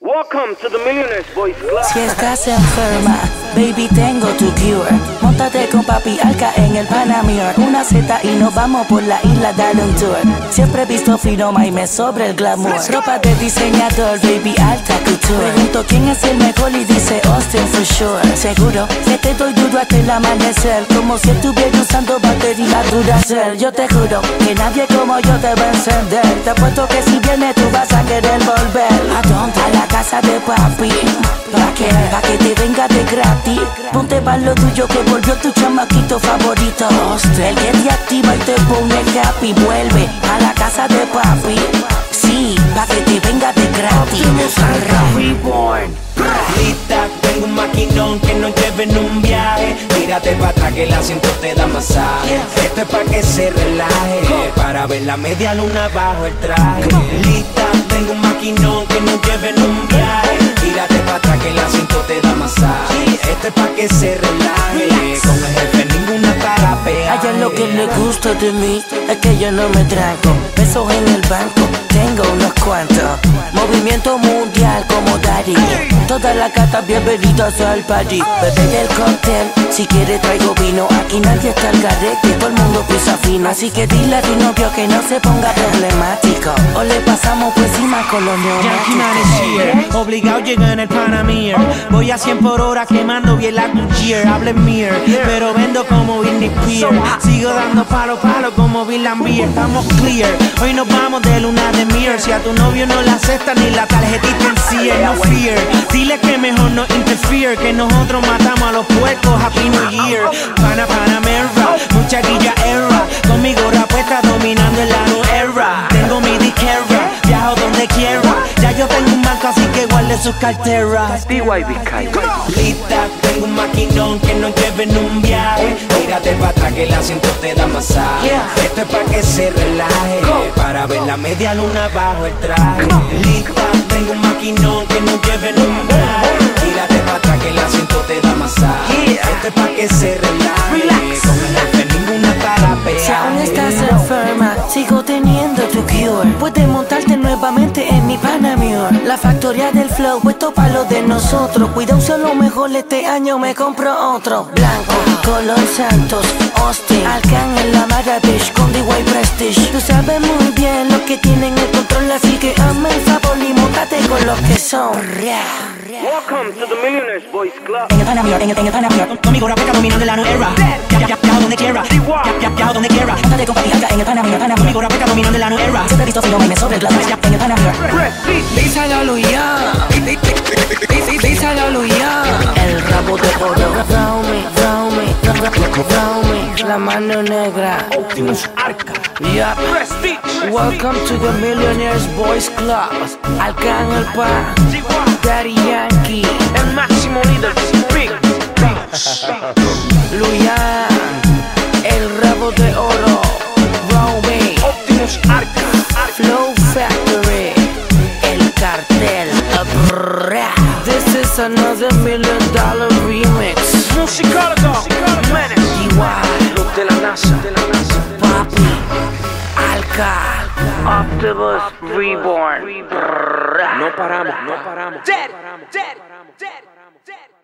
Welcome to the Millionaires Boys Club. Si estás enferma, baby, tengo tu cure. Móntate con papi Alca en el Panamir. Una Z y nos vamos por la isla dar un tour. Siempre he visto fino y me sobre el glamour. Ropa de diseñador, baby, alta couture. Pregunto quién es el mejor y dice Austin for sure. Seguro que te doy duro hasta el amanecer. Como si estuviera usando batería Duracell. Yo te juro que nadie como yo te va a encender. Te apuesto que si vienes tú vas a querer volver. Papi. Pa' que, pa' que te venga de gratis. Ponte pa' lo tuyo que volvió tu chamaquito favorito. El que te activa y te pone happy. Vuelve a la casa de papi. Sí, pa' que te venga de gratis. Reborn. Lista, tengo un maquinón que nos lleve en un viaje. Tírate para atrás que el asiento te da masaje. Esto es para que se relaje, para ver la media luna bajo el traje. Que le gusta de mí es que yo no me tranco. Pesos en el banco, tengo unos cuantos. Movimiento mundial como Daddy. Todas las gatas bienvenidas al party. Bebé del cóctel, si quiere traigo vino. Aquí nadie está al garete, todo el mundo pisa fino. Así que dile a tu novio que no se ponga problemático. Pasamos por encima los Yankee Man is here, obligado el Panamir. Voy a 100 por hora quemando bien la Guccier. Hable mir, pero vendo como Britney Spears. Sigo dando palo palo como Bill Beer. Estamos clear, hoy nos vamos de luna de mir. Si a tu novio no le acepta ni la tarjetita en sí, no fear. Dile que mejor no interfere, que nosotros matamos a los puercos. Happy New Year, pana Panamera, mucha guilla era. Con mi gorra puesta dominando el guarde sus carteras. Lista, tengo un maquinón que nos lleve en un viaje. Tírate para atrás que el asiento te da masaje. Esto es para que se relaje, para ver la media luna bajo el traje. Lista, tengo un maquinón que nos lleve en un viaje. Enferma, sigo teniendo tu cure. Puedes montarte nuevamente en mi Panamur. La factoría del flow, puesto para lo de nosotros. Cuida un solo mejor este año, me compro otro. Blanco, color Santos, Austin. Alcan en la Maravish con DY Prestige. Tú sabes muy bien lo que tienen el control, así que hazme el favor y montate con los que son. Welcome to the Millionaires Boys Club. En el Panamur, en el, en el Panamur. Conmigo rapeta dominando la nueva era. Ya, ya, ya, donde quiera. Ya, ya, viajo donde quiera. En el el Panamur. Conmigo rapeta dominando la nueva. Siempre he visto fino y me sobre el glamour. En el Panamur. Díselo Luya, díselo Luya. El rabo de oro. Round me, round me, round me. La mano negra. Optimus Arca. Yeah. Welcome to the Millionaires Boys Club. Arcángel Pa. Daddy Yankee. El máximo líder. Big. Luyan. Another million dollar remix. DY. Los de la NASA. Papi, Alca, Optimus Reborn. No paramos, no paramos. Dead, dead, dead, dead.